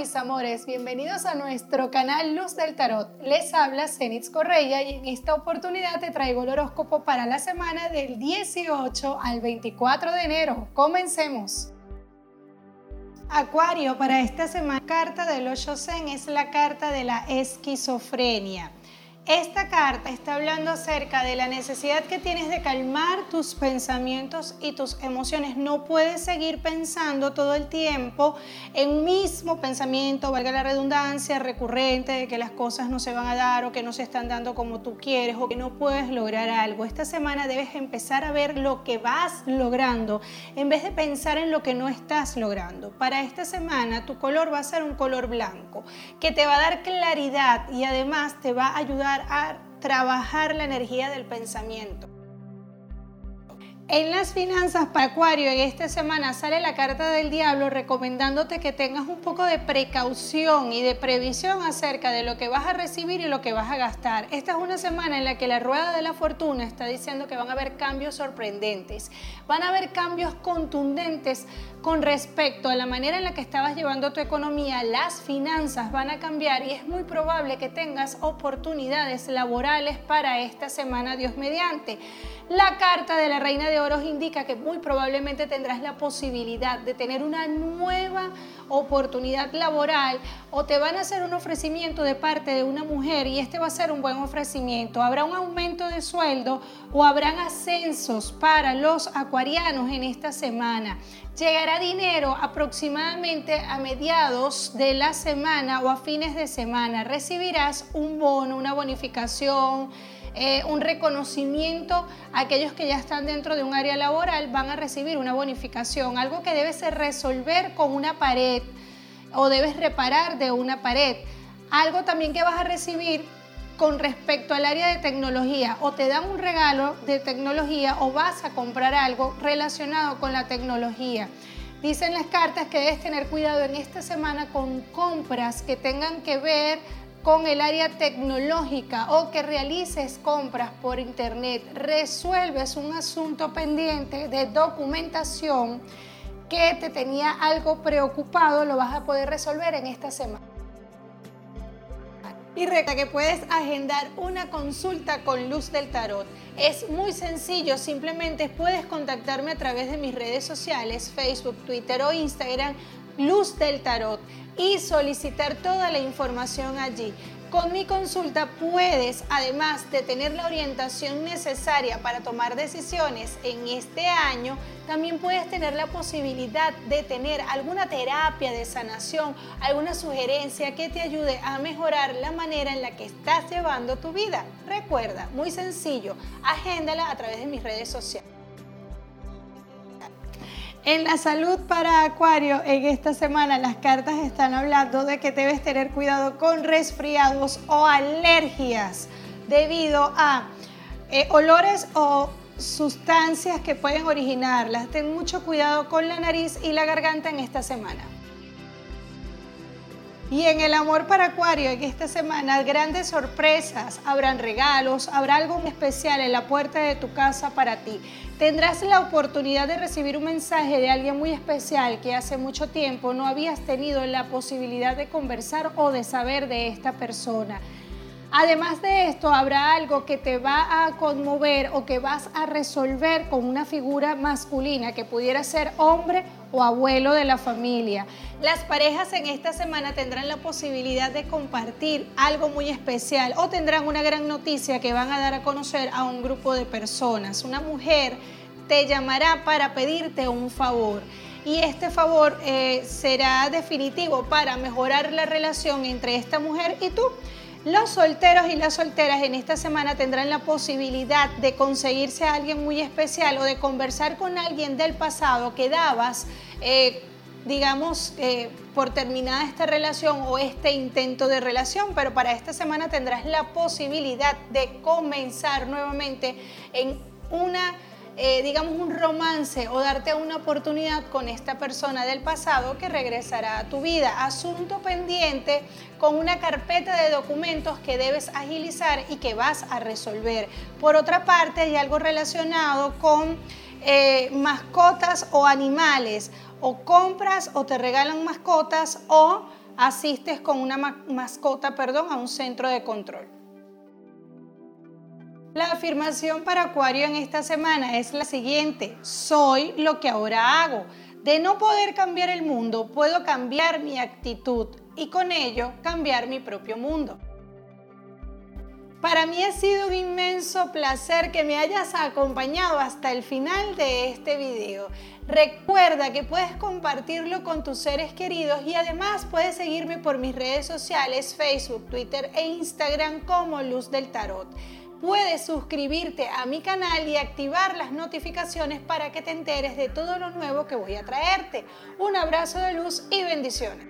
mis amores, bienvenidos a nuestro canal Luz del Tarot. Les habla Zenitz Correia y en esta oportunidad te traigo el horóscopo para la semana del 18 al 24 de enero. Comencemos. Acuario, para esta semana, carta del 8 Zen es la carta de la esquizofrenia. Esta carta está hablando acerca de la necesidad que tienes de calmar tus pensamientos y tus emociones. No puedes seguir pensando todo el tiempo en un mismo pensamiento, valga la redundancia, recurrente de que las cosas no se van a dar o que no se están dando como tú quieres o que no puedes lograr algo. Esta semana debes empezar a ver lo que vas logrando en vez de pensar en lo que no estás logrando. Para esta semana tu color va a ser un color blanco que te va a dar claridad y además te va a ayudar a trabajar la energía del pensamiento. En las finanzas para Acuario, en esta semana sale la carta del diablo recomendándote que tengas un poco de precaución y de previsión acerca de lo que vas a recibir y lo que vas a gastar. Esta es una semana en la que la rueda de la fortuna está diciendo que van a haber cambios sorprendentes, van a haber cambios contundentes con respecto a la manera en la que estabas llevando tu economía. Las finanzas van a cambiar y es muy probable que tengas oportunidades laborales para esta semana, Dios mediante. La carta de la Reina de Oros indica que muy probablemente tendrás la posibilidad de tener una nueva oportunidad laboral o te van a hacer un ofrecimiento de parte de una mujer y este va a ser un buen ofrecimiento. Habrá un aumento de sueldo o habrán ascensos para los acuarianos en esta semana. Llegará dinero aproximadamente a mediados de la semana o a fines de semana. Recibirás un bono, una bonificación eh, un reconocimiento. Aquellos que ya están dentro de un área laboral van a recibir una bonificación, algo que debes resolver con una pared o debes reparar de una pared. Algo también que vas a recibir con respecto al área de tecnología o te dan un regalo de tecnología o vas a comprar algo relacionado con la tecnología. Dicen las cartas que debes tener cuidado en esta semana con compras que tengan que ver con el área tecnológica o que realices compras por internet, resuelves un asunto pendiente de documentación que te tenía algo preocupado, lo vas a poder resolver en esta semana. Y recuerda que puedes agendar una consulta con Luz del Tarot. Es muy sencillo, simplemente puedes contactarme a través de mis redes sociales, Facebook, Twitter o Instagram, Luz del Tarot y solicitar toda la información allí. Con mi consulta puedes, además de tener la orientación necesaria para tomar decisiones en este año, también puedes tener la posibilidad de tener alguna terapia de sanación, alguna sugerencia que te ayude a mejorar la manera en la que estás llevando tu vida. Recuerda, muy sencillo, agéndala a través de mis redes sociales. En la salud para Acuario, en esta semana las cartas están hablando de que debes tener cuidado con resfriados o alergias debido a eh, olores o sustancias que pueden originarlas. Ten mucho cuidado con la nariz y la garganta en esta semana. Y en el amor para Acuario, en esta semana, grandes sorpresas, habrán regalos, habrá algo especial en la puerta de tu casa para ti. Tendrás la oportunidad de recibir un mensaje de alguien muy especial que hace mucho tiempo no habías tenido la posibilidad de conversar o de saber de esta persona. Además de esto, habrá algo que te va a conmover o que vas a resolver con una figura masculina que pudiera ser hombre o abuelo de la familia. Las parejas en esta semana tendrán la posibilidad de compartir algo muy especial o tendrán una gran noticia que van a dar a conocer a un grupo de personas. Una mujer te llamará para pedirte un favor y este favor eh, será definitivo para mejorar la relación entre esta mujer y tú. Los solteros y las solteras en esta semana tendrán la posibilidad de conseguirse a alguien muy especial o de conversar con alguien del pasado que dabas, eh, digamos, eh, por terminada esta relación o este intento de relación, pero para esta semana tendrás la posibilidad de comenzar nuevamente en una eh, digamos, un romance o darte una oportunidad con esta persona del pasado que regresará a tu vida. Asunto pendiente con una carpeta de documentos que debes agilizar y que vas a resolver. Por otra parte, hay algo relacionado con eh, mascotas o animales, o compras o te regalan mascotas o asistes con una mascota, perdón, a un centro de control. La afirmación para Acuario en esta semana es la siguiente, soy lo que ahora hago. De no poder cambiar el mundo, puedo cambiar mi actitud y con ello cambiar mi propio mundo. Para mí ha sido un inmenso placer que me hayas acompañado hasta el final de este video. Recuerda que puedes compartirlo con tus seres queridos y además puedes seguirme por mis redes sociales, Facebook, Twitter e Instagram como Luz del Tarot. Puedes suscribirte a mi canal y activar las notificaciones para que te enteres de todo lo nuevo que voy a traerte. Un abrazo de luz y bendiciones.